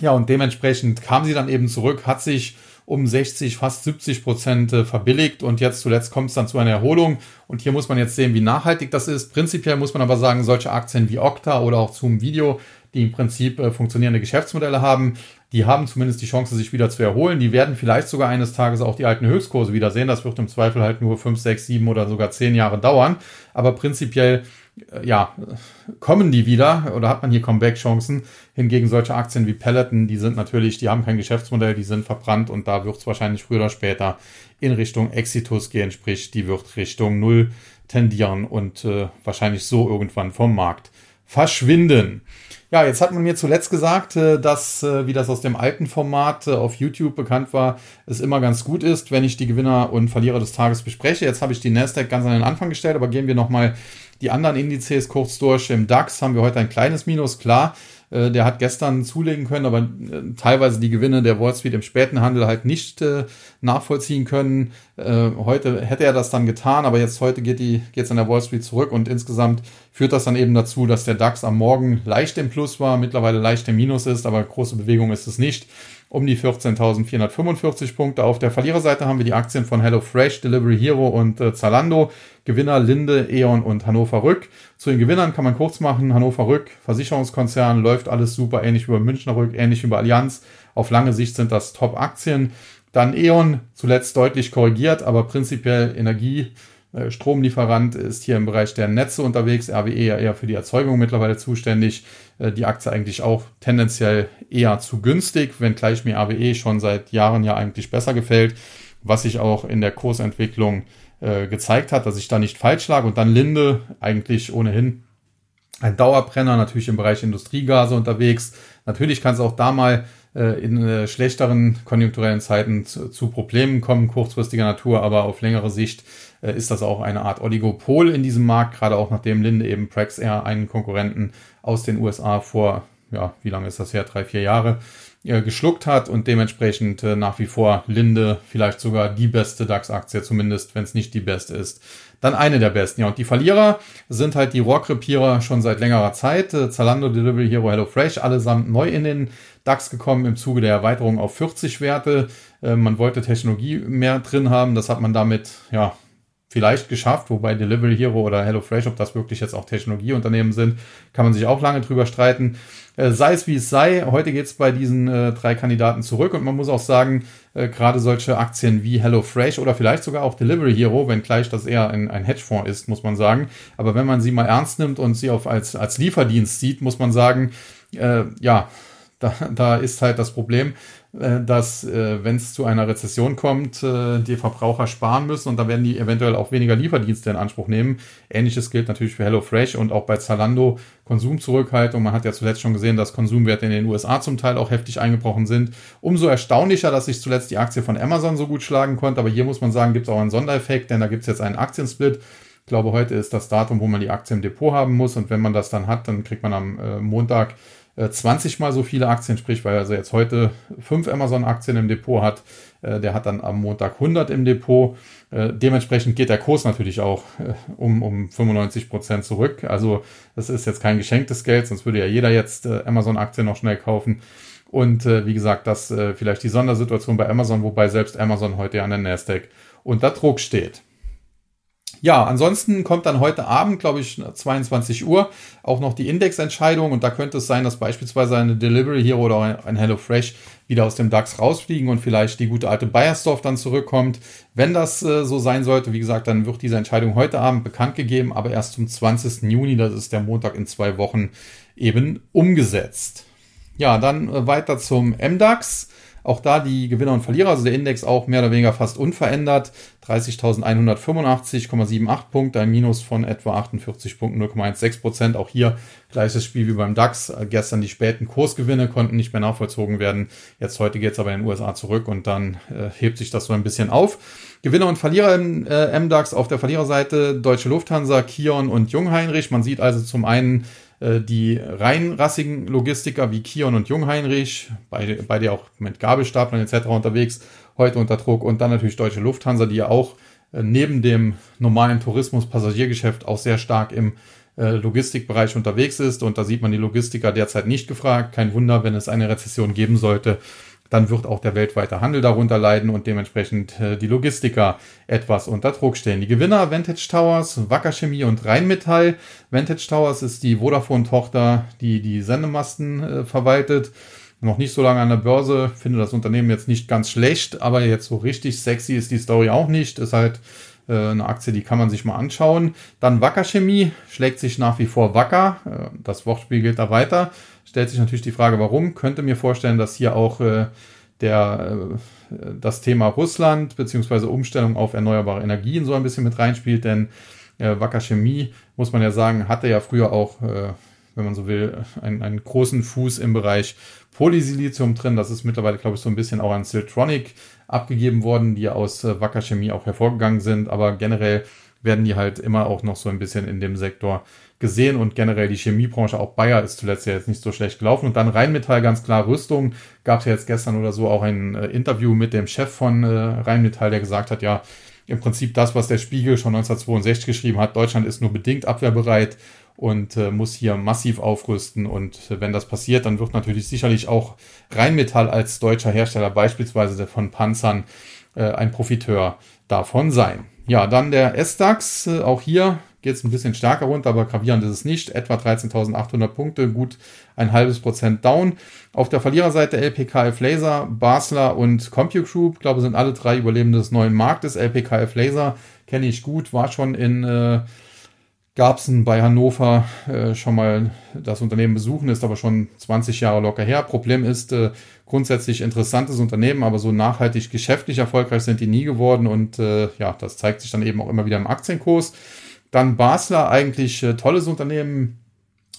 Ja, und dementsprechend kam sie dann eben zurück, hat sich um 60, fast 70 Prozent äh, verbilligt und jetzt zuletzt kommt es dann zu einer Erholung. Und hier muss man jetzt sehen, wie nachhaltig das ist. Prinzipiell muss man aber sagen, solche Aktien wie Okta oder auch Zoom Video die im Prinzip äh, funktionierende Geschäftsmodelle haben, die haben zumindest die Chance, sich wieder zu erholen. Die werden vielleicht sogar eines Tages auch die alten Höchstkurse wiedersehen. Das wird im Zweifel halt nur 5, 6, 7 oder sogar 10 Jahre dauern. Aber prinzipiell, äh, ja, kommen die wieder oder hat man hier Comeback-Chancen. Hingegen solche Aktien wie Peloton, die sind natürlich, die haben kein Geschäftsmodell, die sind verbrannt und da wird es wahrscheinlich früher oder später in Richtung Exitus gehen, sprich, die wird Richtung Null tendieren und äh, wahrscheinlich so irgendwann vom Markt verschwinden. Ja, jetzt hat man mir zuletzt gesagt, äh, dass, äh, wie das aus dem alten Format äh, auf YouTube bekannt war, es immer ganz gut ist, wenn ich die Gewinner und Verlierer des Tages bespreche. Jetzt habe ich die Nasdaq ganz an den Anfang gestellt, aber gehen wir nochmal die anderen Indizes kurz durch. Im DAX haben wir heute ein kleines Minus, klar. Äh, der hat gestern zulegen können, aber äh, teilweise die Gewinne der Wall Street im späten Handel halt nicht äh, nachvollziehen können. heute hätte er das dann getan, aber jetzt heute geht die geht's an der Wall Street zurück und insgesamt führt das dann eben dazu, dass der DAX am Morgen leicht im Plus war, mittlerweile leicht im Minus ist, aber große Bewegung ist es nicht um die 14.445 Punkte. Auf der Verliererseite haben wir die Aktien von HelloFresh, Delivery Hero und äh, Zalando. Gewinner Linde, E.ON und Hannover Rück. Zu den Gewinnern kann man kurz machen. Hannover Rück, Versicherungskonzern, läuft alles super, ähnlich bei Münchner Rück, ähnlich bei Allianz. Auf lange Sicht sind das Top-Aktien. Dann E.ON zuletzt deutlich korrigiert, aber prinzipiell Energie äh, Stromlieferant ist hier im Bereich der Netze unterwegs, RWE ja eher für die Erzeugung mittlerweile zuständig. Äh, die Aktie eigentlich auch tendenziell eher zu günstig, wenngleich mir RWE schon seit Jahren ja eigentlich besser gefällt, was sich auch in der Kursentwicklung äh, gezeigt hat, dass ich da nicht falsch lag. Und dann Linde eigentlich ohnehin ein Dauerbrenner, natürlich im Bereich Industriegase unterwegs. Natürlich kann es auch da mal in äh, schlechteren konjunkturellen Zeiten zu, zu, Problemen kommen, kurzfristiger Natur, aber auf längere Sicht äh, ist das auch eine Art Oligopol in diesem Markt, gerade auch nachdem Linde eben Praxair einen Konkurrenten aus den USA vor, ja, wie lange ist das her, drei, vier Jahre, äh, geschluckt hat und dementsprechend äh, nach wie vor Linde vielleicht sogar die beste DAX-Aktie, zumindest wenn es nicht die beste ist, dann eine der besten. Ja, und die Verlierer sind halt die Rohrkrepierer schon seit längerer Zeit. Äh, Zalando, Delivery Hero, HelloFresh, allesamt neu in den DAX gekommen im Zuge der Erweiterung auf 40 Werte. Äh, man wollte Technologie mehr drin haben. Das hat man damit, ja, vielleicht geschafft, wobei Delivery Hero oder HelloFresh, ob das wirklich jetzt auch Technologieunternehmen sind, kann man sich auch lange drüber streiten. Äh, sei es wie es sei, heute geht es bei diesen äh, drei Kandidaten zurück und man muss auch sagen, äh, gerade solche Aktien wie HelloFresh oder vielleicht sogar auch Delivery Hero, wenngleich das eher ein, Hedgefonds ist, muss man sagen. Aber wenn man sie mal ernst nimmt und sie auf als, als Lieferdienst sieht, muss man sagen, ja, da, da ist halt das Problem, dass, äh, wenn es zu einer Rezession kommt, äh, die Verbraucher sparen müssen und da werden die eventuell auch weniger Lieferdienste in Anspruch nehmen. Ähnliches gilt natürlich für HelloFresh und auch bei Zalando Konsumzurückhaltung. Man hat ja zuletzt schon gesehen, dass Konsumwerte in den USA zum Teil auch heftig eingebrochen sind. Umso erstaunlicher, dass sich zuletzt die Aktie von Amazon so gut schlagen konnte. Aber hier muss man sagen, gibt es auch einen Sondereffekt, denn da gibt es jetzt einen Aktiensplit. Ich glaube, heute ist das Datum, wo man die Aktie im Depot haben muss. Und wenn man das dann hat, dann kriegt man am äh, Montag 20 äh, mal so viele Aktien, sprich, weil er also jetzt heute fünf Amazon-Aktien im Depot hat, äh, der hat dann am Montag 100 im Depot. Äh, dementsprechend geht der Kurs natürlich auch um, um 95 Prozent zurück. Also das ist jetzt kein geschenktes Geld, sonst würde ja jeder jetzt Amazon-Aktien noch schnell kaufen. Und wie gesagt, das vielleicht die Sondersituation bei Amazon, wobei selbst Amazon heute an der Nasdaq unter Druck steht. Ja, ansonsten kommt dann heute Abend, glaube ich, 22 Uhr auch noch die Indexentscheidung und da könnte es sein, dass beispielsweise eine Delivery Hero oder ein HelloFresh wieder aus dem DAX rausfliegen und vielleicht die gute alte Bayersdorf dann zurückkommt. Wenn das äh, so sein sollte, wie gesagt, dann wird diese Entscheidung heute Abend bekannt gegeben, aber erst zum 20. Juni, das ist der Montag in zwei Wochen, eben umgesetzt. Ja, dann äh, weiter zum MDAX. Auch da die Gewinner und Verlierer, also der Index auch mehr oder weniger fast unverändert. 30.185,78 Punkte, ein Minus von etwa 48 Punkten, 0,16 Prozent. Auch hier gleiches Spiel wie beim DAX. Gestern die späten Kursgewinne konnten nicht mehr nachvollzogen werden. Jetzt heute geht es aber in den USA zurück und dann äh, hebt sich das so ein bisschen auf. Gewinner und Verlierer im äh, MDAX auf der Verliererseite Deutsche Lufthansa, Kion und Jungheinrich. Man sieht also zum einen äh, die reinrassigen Logistiker wie Kion und Jungheinrich, bei, bei der auch mit Gabelstaplern etc. unterwegs, heute unter Druck und dann natürlich Deutsche Lufthansa, die ja auch äh, neben dem normalen Tourismus-Passagiergeschäft auch sehr stark im äh, Logistikbereich unterwegs ist und da sieht man die Logistiker derzeit nicht gefragt. Kein Wunder, wenn es eine Rezession geben sollte, dann wird auch der weltweite Handel darunter leiden und dementsprechend äh, die Logistiker etwas unter Druck stehen. Die Gewinner Vantage Towers, Wacker Chemie und Rheinmetall. Vantage Towers ist die Vodafone-Tochter, die die Sendemasten äh, verwaltet. Noch nicht so lange an der Börse, finde das Unternehmen jetzt nicht ganz schlecht, aber jetzt so richtig sexy ist die Story auch nicht. Ist halt äh, eine Aktie, die kann man sich mal anschauen. Dann Wacker Chemie schlägt sich nach wie vor wacker. Äh, das Wortspiel geht da weiter stellt sich natürlich die Frage, warum. Könnte mir vorstellen, dass hier auch äh, der, äh, das Thema Russland bzw. Umstellung auf erneuerbare Energien so ein bisschen mit reinspielt, denn äh, Wacker Chemie, muss man ja sagen, hatte ja früher auch, äh, wenn man so will, einen, einen großen Fuß im Bereich Polysilizium drin. Das ist mittlerweile, glaube ich, so ein bisschen auch an Siltronic abgegeben worden, die aus äh, Wacker Chemie auch hervorgegangen sind. Aber generell werden die halt immer auch noch so ein bisschen in dem Sektor gesehen und generell die Chemiebranche, auch Bayer ist zuletzt ja jetzt nicht so schlecht gelaufen. Und dann Rheinmetall, ganz klar Rüstung. Gab es ja jetzt gestern oder so auch ein äh, Interview mit dem Chef von äh, Rheinmetall, der gesagt hat, ja, im Prinzip das, was der Spiegel schon 1962 geschrieben hat, Deutschland ist nur bedingt abwehrbereit und äh, muss hier massiv aufrüsten. Und äh, wenn das passiert, dann wird natürlich sicherlich auch Rheinmetall als deutscher Hersteller beispielsweise von Panzern äh, ein Profiteur davon sein. Ja, dann der S-DAX, äh, auch hier es ein bisschen stärker runter, aber gravierend ist es nicht. Etwa 13.800 Punkte, gut ein halbes Prozent down. Auf der Verliererseite LPKF Laser, Basler und Compute Group, ich glaube, sind alle drei Überlebende des neuen Marktes. LPKF Laser kenne ich gut, war schon in äh, Garbsen bei Hannover äh, schon mal das Unternehmen besuchen, ist aber schon 20 Jahre locker her. Problem ist, äh, grundsätzlich interessantes Unternehmen, aber so nachhaltig geschäftlich erfolgreich sind die nie geworden und äh, ja, das zeigt sich dann eben auch immer wieder im Aktienkurs. Dann Basler, eigentlich äh, tolles Unternehmen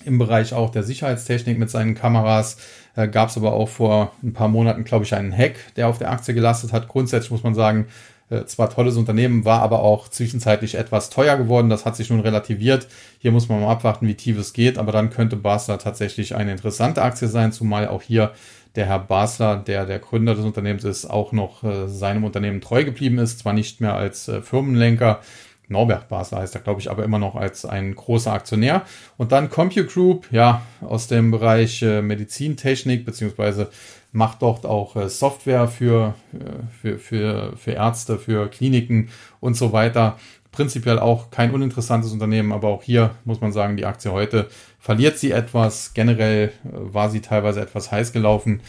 im Bereich auch der Sicherheitstechnik mit seinen Kameras. Äh, Gab es aber auch vor ein paar Monaten, glaube ich, einen Hack, der auf der Aktie gelastet hat. Grundsätzlich muss man sagen, äh, zwar tolles Unternehmen, war aber auch zwischenzeitlich etwas teuer geworden. Das hat sich nun relativiert. Hier muss man mal abwarten, wie tief es geht, aber dann könnte Basler tatsächlich eine interessante Aktie sein, zumal auch hier der Herr Basler, der der Gründer des Unternehmens ist, auch noch äh, seinem Unternehmen treu geblieben ist, zwar nicht mehr als äh, Firmenlenker, Norbert Basler heißt er, glaube ich, aber immer noch als ein großer Aktionär. Und dann Compute Group, ja, aus dem Bereich äh, Medizintechnik, beziehungsweise macht dort auch äh, Software für, äh, für, für, für Ärzte, für Kliniken und so weiter. Prinzipiell auch kein uninteressantes Unternehmen, aber auch hier muss man sagen, die Aktie heute verliert sie etwas. Generell äh, war sie teilweise etwas heiß gelaufen.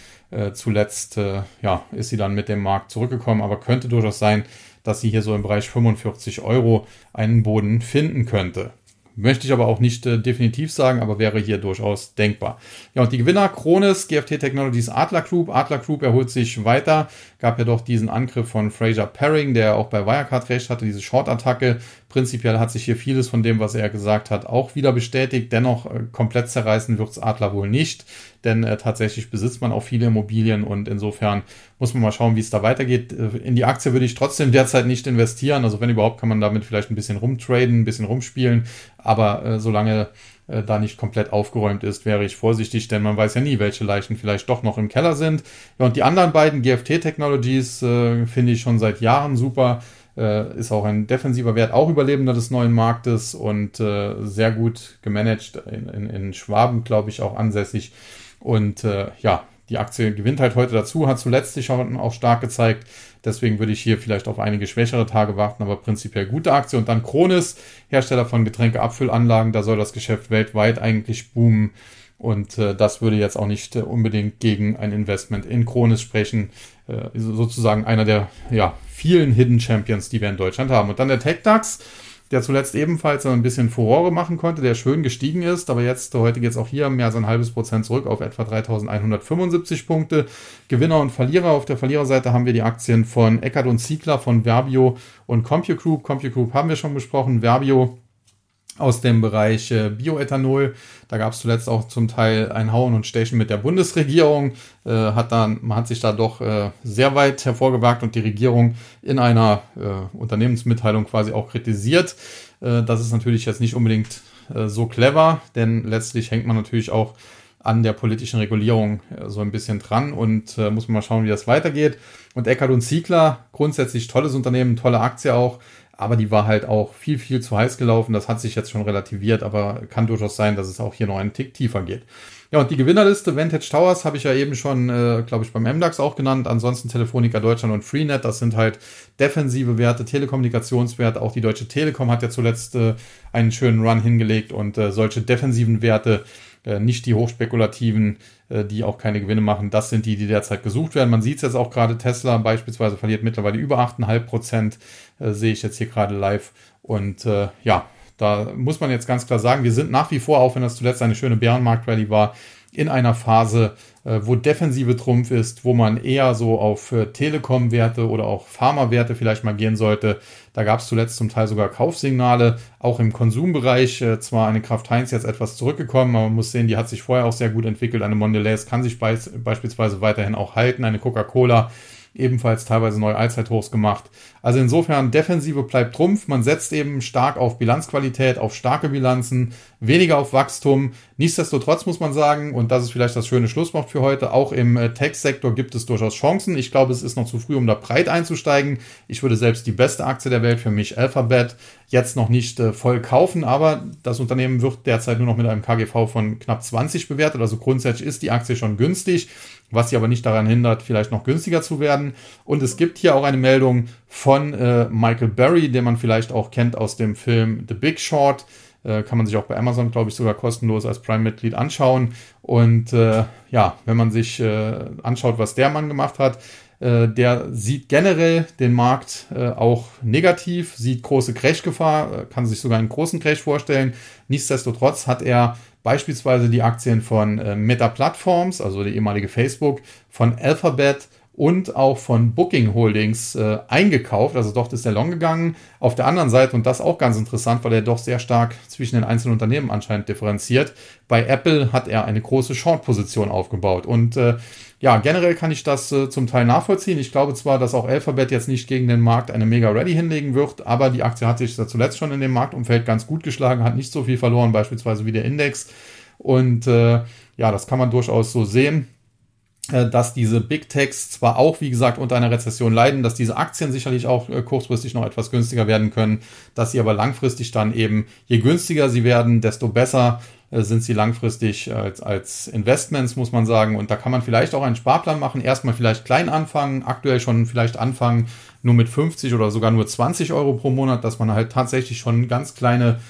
zuletzt ja, ist sie dann mit dem Markt zurückgekommen, aber könnte durchaus sein, dass sie hier so im Bereich 45 Euro einen Boden finden könnte. Möchte ich aber auch nicht äh, definitiv sagen, aber wäre hier durchaus denkbar. Ja, und die Gewinner Kronis, GFT Technologies, Adler Group. Adler Group erholt sich weiter. Gab ja doch diesen Angriff von Fraser Paring, der auch bei Wirecard recht hatte, diese Short-Attacke. Prinzipiell hat sich hier vieles von dem, was er gesagt hat, auch wieder bestätigt. Dennoch äh, komplett zerreißen wird's Adler wohl nicht, denn äh, tatsächlich besitzt man auch viele Immobilien und insofern muss man mal schauen, wie es da weitergeht. Äh, in die Aktie würde ich trotzdem derzeit nicht investieren. Also wenn überhaupt, kann man damit vielleicht ein bisschen rumtraden, ein bisschen rumspielen, aber äh, solange äh, da nicht komplett aufgeräumt ist, wäre ich vorsichtig, denn man weiß ja nie, welche Leichen vielleicht doch noch im Keller sind. Ja, und die anderen beiden GFT Technologies äh, finde ich schon seit Jahren super. Äh, ist auch ein defensiver Wert, auch Überlebender des neuen Marktes und äh, sehr gut gemanagt, in, in, in Schwaben, glaube ich, auch ansässig. Und äh, ja, die Aktie gewinnt halt heute dazu, hat zuletzt sich auch stark gezeigt. Deswegen würde ich hier vielleicht auf einige schwächere Tage warten, aber prinzipiell gute Aktie. Und dann Kronis, Hersteller von Getränkeabfüllanlagen, da soll das Geschäft weltweit eigentlich boomen. Und äh, das würde jetzt auch nicht äh, unbedingt gegen ein Investment in Kronis sprechen. Äh, sozusagen einer der ja, vielen Hidden Champions, die wir in Deutschland haben. Und dann der TechDAX, der zuletzt ebenfalls ein bisschen Furore machen konnte, der schön gestiegen ist, aber jetzt, heute geht es auch hier mehr als ein halbes Prozent zurück auf etwa 3175 Punkte. Gewinner und Verlierer. Auf der Verliererseite haben wir die Aktien von Eckert und Ziegler, von Verbio und CompuGroup. CompuGroup haben wir schon besprochen. Verbio aus dem Bereich äh, Bioethanol. Da gab es zuletzt auch zum Teil ein Hauen und Stechen mit der Bundesregierung. Äh, hat dann, man hat sich da doch äh, sehr weit hervorgewagt und die Regierung in einer äh, Unternehmensmitteilung quasi auch kritisiert. Äh, das ist natürlich jetzt nicht unbedingt äh, so clever, denn letztlich hängt man natürlich auch an der politischen Regulierung so ein bisschen dran und muss man mal schauen, wie das weitergeht. Und Eckert und Ziegler, grundsätzlich tolles Unternehmen, tolle Aktie auch aber die war halt auch viel, viel zu heiß gelaufen. Das hat sich jetzt schon relativiert, aber kann durchaus sein, dass es auch hier noch einen Tick tiefer geht. Ja, und die Gewinnerliste Vantage Towers habe ich ja eben schon, äh, glaube ich, beim MDAX auch genannt. Ansonsten Telefonica Deutschland und Freenet, das sind halt defensive Werte, Telekommunikationswerte. Auch die Deutsche Telekom hat ja zuletzt äh, einen schönen Run hingelegt und äh, solche defensiven Werte nicht die hochspekulativen, äh, die auch keine Gewinne machen. Das sind die, die derzeit gesucht werden. Man sieht es jetzt auch gerade, Tesla beispielsweise verliert mittlerweile über 8,5 Prozent, äh, sehe ich jetzt hier gerade live. Und äh, ja, da muss man jetzt ganz klar sagen, wir sind nach wie vor, auch wenn das zuletzt eine schöne Bärenmarkt-Rallye war, in einer Phase, äh, wo Defensive Trumpf ist, wo man eher so auf äh, Telekom-Werte oder auch Pharma-Werte vielleicht mal gehen sollte. Da gab es zuletzt zum Teil sogar Kaufsignale, auch im Konsumbereich. Äh, zwar eine Kraft Heinz jetzt etwas zurückgekommen, aber man muss sehen, die hat sich vorher auch sehr gut entwickelt. Eine Mondelez kann sich beispielsweise weiterhin auch halten. Eine Coca-Cola ebenfalls teilweise neue Allzeithochs gemacht. Also insofern, Defensive bleibt Trumpf. Man setzt eben stark auf Bilanzqualität, auf starke Bilanzen, weniger auf Wachstum. Nichtsdestotrotz muss man sagen, und das ist vielleicht das schöne Schlusswort für heute, auch im äh, Tech-Sektor gibt es durchaus Chancen. Ich glaube, es ist noch zu früh, um da breit einzusteigen. Ich würde selbst die beste Aktie der Welt für mich, Alphabet, jetzt noch nicht äh, voll kaufen, aber das Unternehmen wird derzeit nur noch mit einem KGV von knapp 20 bewertet. Also grundsätzlich ist die Aktie schon günstig. was sie aber nicht daran hindert, vielleicht noch günstiger zu werden. Und es gibt hier auch eine Meldung von äh, Michael Berry, den man vielleicht auch kennt aus dem Film The Big Short. Äh, kann man sich auch bei Amazon, glaube ich, sogar kostenlos als Prime-Mitglied anschauen. Und äh, ja, wenn man sich äh, anschaut, was der Mann gemacht hat, der sieht generell den Markt äh, auch negativ, sieht große Crash-Gefahr, kann sich sogar einen großen Crash vorstellen. Nichtsdestotrotz hat er beispielsweise die Aktien von Meta Platforms, also die ehemalige Facebook, von Alphabet und auch von Booking Holdings äh, eingekauft. Also dort ist er long gegangen. Auf der anderen Seite, und das auch ganz interessant, weil er doch sehr stark zwischen den einzelnen Unternehmen anscheinend differenziert, bei Apple hat er eine große Short-Position aufgebaut. Und äh, ja, generell kann ich das äh, zum Teil nachvollziehen. Ich glaube zwar, dass auch Alphabet jetzt nicht gegen den Markt eine mega Ready hinlegen wird, aber die Aktie hat sich zuletzt schon in dem Marktumfeld ganz gut geschlagen, hat nicht so viel verloren, beispielsweise wie der Index. Und äh, ja, das kann man durchaus so sehen. Äh, dass diese Big Techs zwar auch, wie gesagt, unter einer Rezession leiden, dass diese Aktien sicherlich auch äh, kurzfristig noch etwas günstiger werden können, dass sie aber langfristig dann eben, je günstiger sie werden, desto besser äh, sind sie langfristig als, als Investments, muss man sagen. Und da kann man vielleicht auch einen Sparplan machen, erstmal vielleicht klein anfangen, aktuell schon vielleicht anfangen, nur mit 50 oder sogar nur 20 Euro pro Monat, dass man halt tatsächlich schon ganz kleine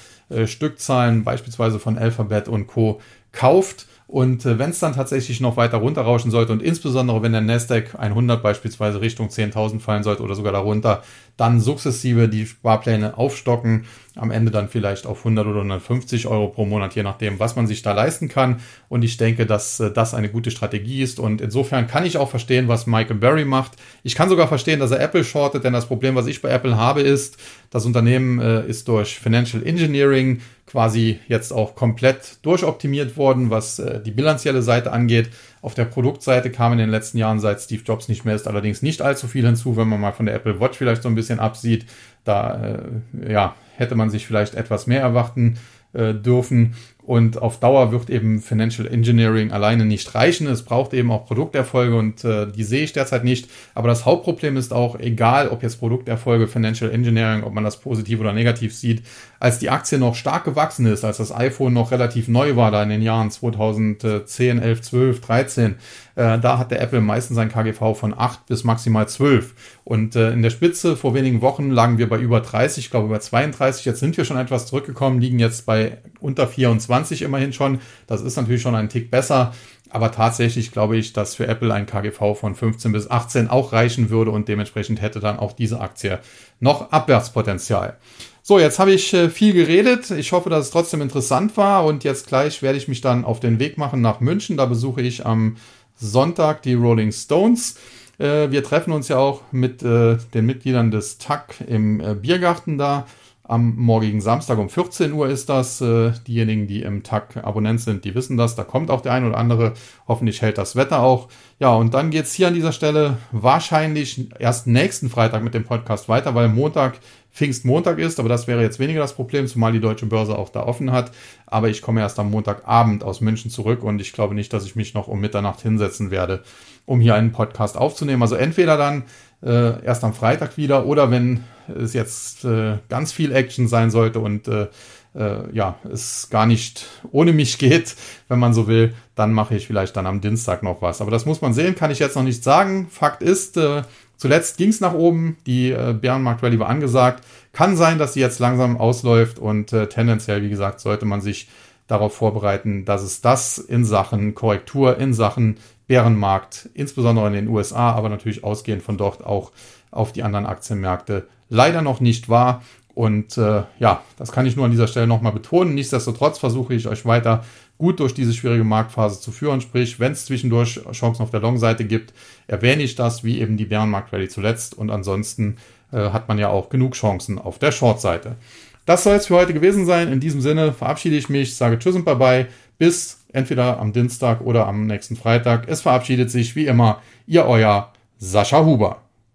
Stückzahlen, beispielsweise von Alphabet und Co. kauft und äh, wenn es dann tatsächlich noch weiter runterrauschen sollte und insbesondere wenn der Nasdaq 100 beispielsweise Richtung 10.000 fallen sollte oder sogar darunter, dann sukzessive die Sparpläne aufstocken, am Ende dann vielleicht auf 100 oder 150 Euro pro Monat, je nachdem, was man sich da leisten kann. Und ich denke, dass äh, das eine gute Strategie ist. Und insofern kann ich auch verstehen, was Michael Berry macht. Ich kann sogar verstehen, dass er Apple shortet, denn das Problem, was ich bei Apple habe, ist, das Unternehmen äh, ist durch Financial Engineering quasi jetzt auch komplett durchoptimiert worden, was äh, die bilanzielle Seite angeht. Auf der Produktseite kam in den letzten Jahren, seit Steve Jobs nicht mehr ist, allerdings nicht allzu viel hinzu, wenn man mal von der Apple Watch vielleicht so ein bisschen absieht. Da äh, ja, hätte man sich vielleicht etwas mehr erwarten äh, dürfen. Und auf Dauer wird eben Financial Engineering alleine nicht reichen. Es braucht eben auch Produkterfolge und äh, die sehe ich derzeit nicht. Aber das Hauptproblem ist auch, egal ob jetzt Produkterfolge, Financial Engineering, ob man das positiv oder negativ sieht, als die Aktie noch stark gewachsen ist, als das iPhone noch relativ neu war, da in den Jahren 2010, 11, 12, 13, äh, da hat der Apple meistens ein KGV von 8 bis maximal 12. Und äh, in der Spitze vor wenigen Wochen lagen wir bei über 30, ich glaube über 32. Jetzt sind wir schon etwas zurückgekommen, liegen jetzt bei unter 24 immerhin schon. Das ist natürlich schon ein Tick besser. Aber tatsächlich glaube ich, dass für Apple ein KGV von 15 bis 18 auch reichen würde und dementsprechend hätte dann auch diese Aktie noch Abwärtspotenzial. So, jetzt habe ich äh, viel geredet. Ich hoffe, dass es trotzdem interessant war und jetzt gleich werde ich mich dann auf den Weg machen nach München. Da besuche ich am Sonntag die Rolling Stones. Äh, wir treffen uns ja auch mit äh, den Mitgliedern des TAC im Biergarten da. Am morgigen Samstag um 14 Uhr ist das. Diejenigen, die im TAC Abonnent sind, die wissen das. Da kommt auch der ein oder andere. Hoffentlich hält das Wetter auch. Ja, und dann geht es hier an dieser Stelle wahrscheinlich erst nächsten Freitag mit dem Podcast weiter, weil Montag Pfingstmontag ist, aber das wäre jetzt weniger das Problem, zumal die deutsche Börse auch da offen hat. Aber ich komme erst am Montagabend aus München zurück und ich glaube nicht, dass ich mich noch um Mitternacht hinsetzen werde, um hier einen Podcast aufzunehmen. Also entweder dann äh, erst am Freitag wieder oder wenn es jetzt äh, ganz viel Action sein sollte und äh, äh, ja, es gar nicht ohne mich geht, wenn man so will, dann mache ich vielleicht dann am Dienstag noch was. Aber das muss man sehen, kann ich jetzt noch nicht sagen. Fakt ist, äh, Zuletzt ging es nach oben, die äh, Bärenmarkt-Rallye war angesagt. Kann sein, dass sie jetzt langsam ausläuft und äh, tendenziell, wie gesagt, sollte man sich darauf vorbereiten, dass es das in Sachen Korrektur, in Sachen Bärenmarkt, insbesondere in den USA, aber natürlich ausgehend von dort auch auf die anderen Aktienmärkte leider noch nicht war. Und äh, ja, das kann ich nur an dieser Stelle nochmal betonen. Nichtsdestotrotz versuche ich euch weiter gut durch diese schwierige Marktphase zu führen. Sprich, wenn es zwischendurch Chancen auf der Long-Seite gibt, erwähne ich das, wie eben die Bärenmarkt-Rallye zuletzt. Und ansonsten äh, hat man ja auch genug Chancen auf der Short-Seite. Das soll es für heute gewesen sein. In diesem Sinne verabschiede ich mich, sage Tschüss und Bye-bye. Bis entweder am Dienstag oder am nächsten Freitag. Es verabschiedet sich wie immer Ihr euer Sascha Huber.